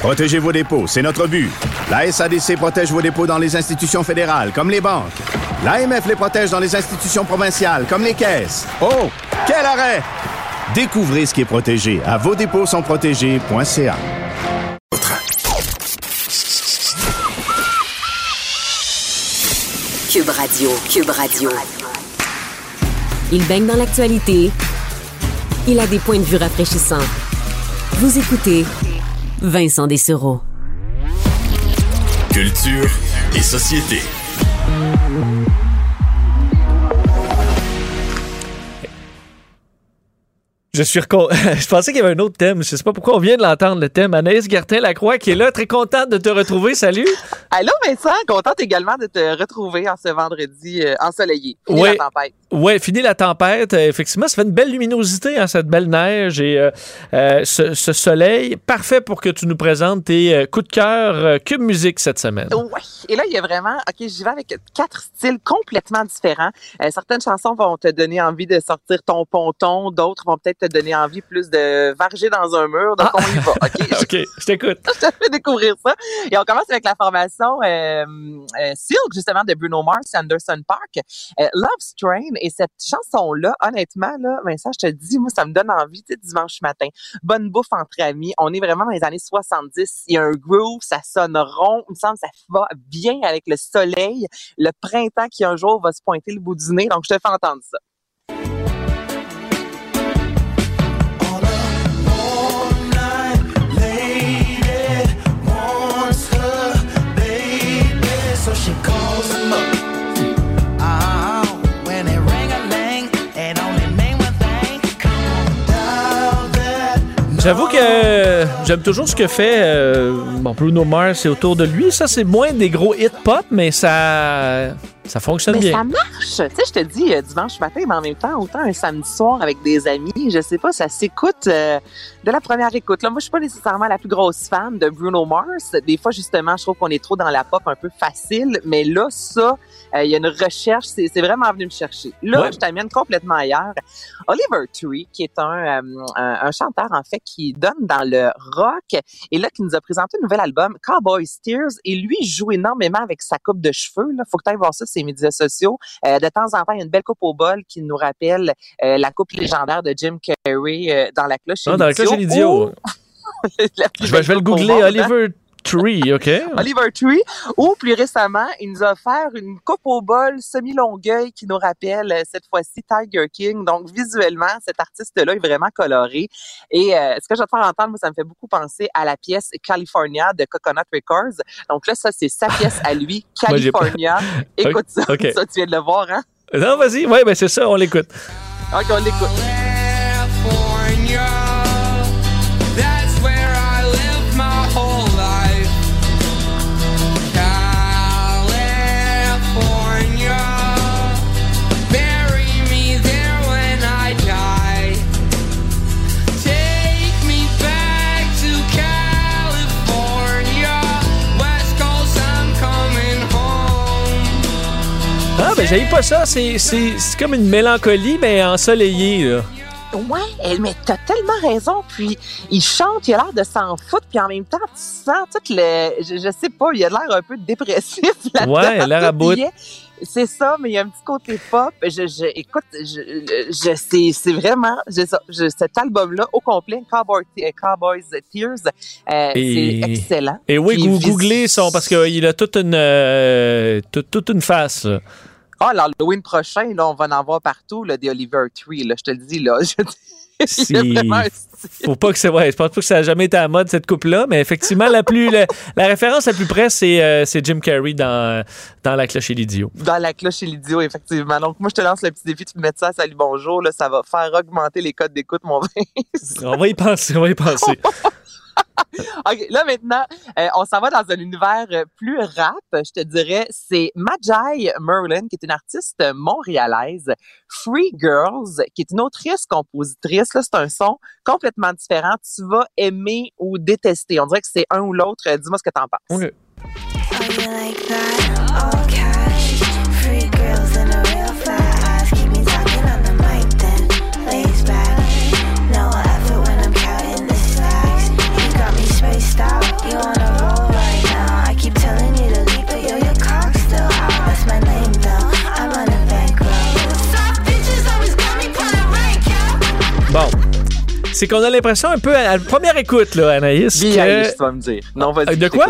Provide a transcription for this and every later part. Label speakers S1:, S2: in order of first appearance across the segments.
S1: Protégez vos dépôts, c'est notre but. La SADC protège vos dépôts dans les institutions fédérales, comme les banques. L'AMF les protège dans les institutions provinciales, comme les caisses. Oh, quel arrêt! Découvrez ce qui est protégé à vos dépôts sont protégés.ca.
S2: Cube Radio, Cube Radio. Il baigne dans l'actualité. Il a des points de vue rafraîchissants. Vous écoutez Vincent Dessereau.
S3: Culture et société.
S4: Je suis recon... Je pensais qu'il y avait un autre thème. Je sais pas pourquoi on vient de l'entendre, le thème. Anaïs Gertin-Lacroix qui est là, très contente de te retrouver. Salut!
S5: Allô Vincent, contente également de te retrouver en ce vendredi euh, ensoleillé. Fini
S4: Oui.
S5: la tempête.
S4: Ouais, fini la tempête. Euh, effectivement, ça fait une belle luminosité, hein, cette belle neige et euh, euh, ce, ce soleil. Parfait pour que tu nous présentes tes coups de cœur Cube Musique cette semaine.
S5: Ouais. Et là, il y a vraiment, OK, j'y vais avec quatre styles complètement différents. Certaines chansons vont te donner envie de sortir ton ponton, d'autres vont peut-être te donner envie plus de varger dans un mur. Donc,
S4: Ah.
S5: on y va, OK?
S4: OK, je t'écoute.
S5: je te fais découvrir ça. Et on commence avec la formation euh, euh, Silk, justement, de Bruno Mars et Anderson Park. Euh, Love Strain. Et cette chanson-là, honnêtement, là, Vincent, je te dis, moi, ça me donne envie, tu sais, dimanche matin. Bonne bouffe entre amis. On est vraiment dans les années 70. Il y a un groove, ça sonne rond. Il me semble que ça va bien avec le soleil, le printemps qui un jour va se pointer le bout du nez. Donc, je te fais entendre ça.
S4: J'avoue que j'aime toujours ce que fait euh, Bruno Mars et autour de lui. Ça, c'est moins des gros hits pop, mais ça, ça fonctionne
S5: Mais
S4: bien.
S5: ça marche. Tu sais, je te dis euh, dimanche matin, mais en même temps, autant un samedi soir avec des amis, je sais pas, ça s'écoute euh, de la première écoute. Là, moi, je suis pas nécessairement la plus grosse fan de Bruno Mars. Des fois, justement, je trouve qu'on est trop dans la pop un peu facile. Mais là, ça, euh, il y a une recherche. C'est vraiment venu me chercher. Là,
S4: Ouais.
S5: je t'amène complètement ailleurs. Oliver Tree, qui est un, un, un chanteur, en fait, qui donne dans le rock et là, qui nous a présenté un nouvel album, Cowboy Steers. Et lui, joue énormément avec sa coupe de cheveux. Là. Faut que tu ailles voir ça ses médias sociaux. Euh, de temps en temps, il y a une belle coupe au bol qui nous rappelle euh, la coupe légendaire de Jim Carrey euh, dans la cloche.
S4: Ah, dans la cloche et l'idiot. Je vais, je vais le googler.
S5: hein.
S4: Oliver Tree, OK?
S5: Oliver Tree, ou plus récemment, il nous a offert une coupe au bol semi-longueuil qui nous rappelle euh, cette fois-ci Tiger King. Donc visuellement, cet artiste-là est vraiment coloré. Et euh, ce que je vais te faire entendre, moi, ça me fait beaucoup penser à la pièce California de Coconut Records. Donc là, ça, c'est sa pièce à lui,
S4: Moi,
S5: California. Écoute ça, ça, tu viens de le voir, hein?
S4: Non, vas-y. Ouais, ben c'est ça, on l'écoute.
S5: Ok, on l'écoute.
S4: Ben j'aille pas ça. C'est comme une mélancolie, mais ensoleillée, là.
S5: Ouais, elle- mais t'as tellement raison. Puis il chante, il a l'air de s'en foutre, puis en même temps, tu sens tout le, je, je sais pas, il a l'air un peu dépressif là-dedans.
S4: Ouais, il a l'air à bout.
S5: C'est ça, mais il y a un petit côté pop. Je, je écoute, je, je c'est, vraiment, je, ça, je- cet album-là au complet, Cowboy, Cowboys Tears, euh, c'est excellent.
S4: Et oui,
S5: Puis vis-
S4: googlez son, parce qu'il a toute une, euh, toute, toute une face. là.
S5: Ah, l'Halloween prochain, là, on va en avoir partout, là, des Oliver Tree, là, je te le dis, là. Je, il y a
S4: Si-
S5: vraiment un.
S4: Faut pas que c'est ouais, je pense pas que ça a jamais été à la mode cette coupe là, mais effectivement la plus la, la référence la plus près c'est euh, Jim Carrey dans dans la cloche et l'idiot.
S5: Dans la cloche et l'idiot, effectivement. Donc, moi, je te lance le petit défi de mettre ça à Salut Bonjour. Là, ça va faire augmenter les codes d'écoute, mon Vince.
S4: On va y penser, on va y penser.
S5: OK, là maintenant, euh, on s'en va dans un univers euh, plus rap, je te dirais. C'est Majai Merlin, qui est une artiste montréalaise. Free Girls, qui est une autrice compositrice. Là, c'est un son complètement différent. Tu vas aimer ou détester. On dirait que c'est un ou l'autre. Euh, Dis-moi ce que t'en penses.
S4: OK. C'est qu'on a l'impression un peu, à la première écoute, là, Anaïs,
S5: Billie
S4: que-
S5: Eilish, tu vas me dire. Non, vas-y.
S4: Euh, de quoi?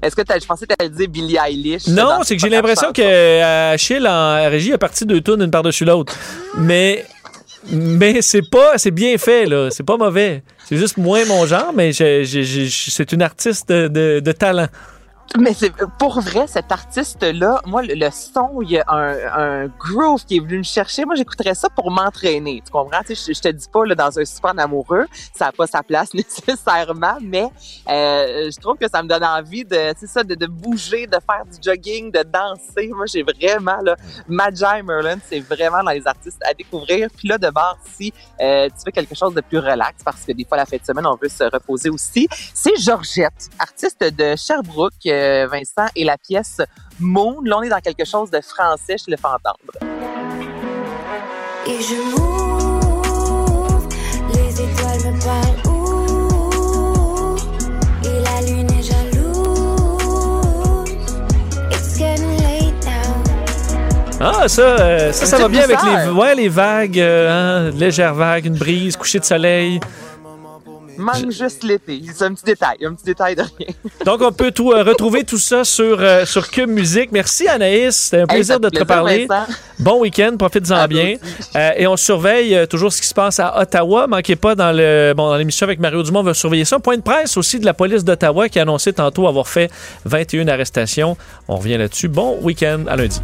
S5: Est-ce que je pensais que t'allais dire Billie Eilish.
S4: Non, c'est que j'ai l'impression que euh, Achille en régie a parti deux tonnes une par-dessus l'autre. Mais mais c'est pas c'est bien fait là, c'est pas mauvais. C'est juste moins mon genre, mais c'est une artiste de, de- de talent.
S5: Mais c'est pour vrai, cet artiste-là, moi, le, le son, il y a un, un groove qui est venu me chercher. Moi, j'écouterais ça pour m'entraîner. Tu comprends? Tu sais, je, je te dis pas, là, dans un super amoureux, ça n'a pas sa place nécessairement, mais euh, je trouve que ça me donne envie de, ça, de, de bouger, de faire du jogging, de danser. Moi, j'ai vraiment, là, Magi Merlin, c'est vraiment dans les artistes à découvrir. Puis là, de voir si euh, tu fais quelque chose de plus relax, parce que des fois, la fin de semaine, on veut se reposer aussi. C'est Georgette, artiste de Sherbrooke, Vincent, et la pièce Moon. Là, on est dans quelque chose de français, je le fais entendre.
S6: Et je m'ouvre, les étoiles me parlent où? Et la lune est jalouse. It's getting late now.
S4: Ah ça euh, ça, ça va bien avec les ouais les vagues, euh, hein, légères vagues, une brise, coucher de soleil.
S5: Manque juste l'été. C'est un petit détail, un petit détail de rien.
S4: Donc on peut tout euh, retrouver tout ça sur euh, sur Cube Musique. Merci Anaïs, c'était un plaisir de te
S5: plaisir,
S4: parler.
S5: Vincent.
S4: Bon week-end, profites-en bien. Euh, et on surveille euh, toujours ce qui se passe à Ottawa. Manquez pas dans le bon dans l'émission avec Mario Dumont, on va surveiller ça. Point de presse aussi de la police d'Ottawa qui a annoncé tantôt avoir fait 21 arrestations. On revient là-dessus. Bon week-end à lundi.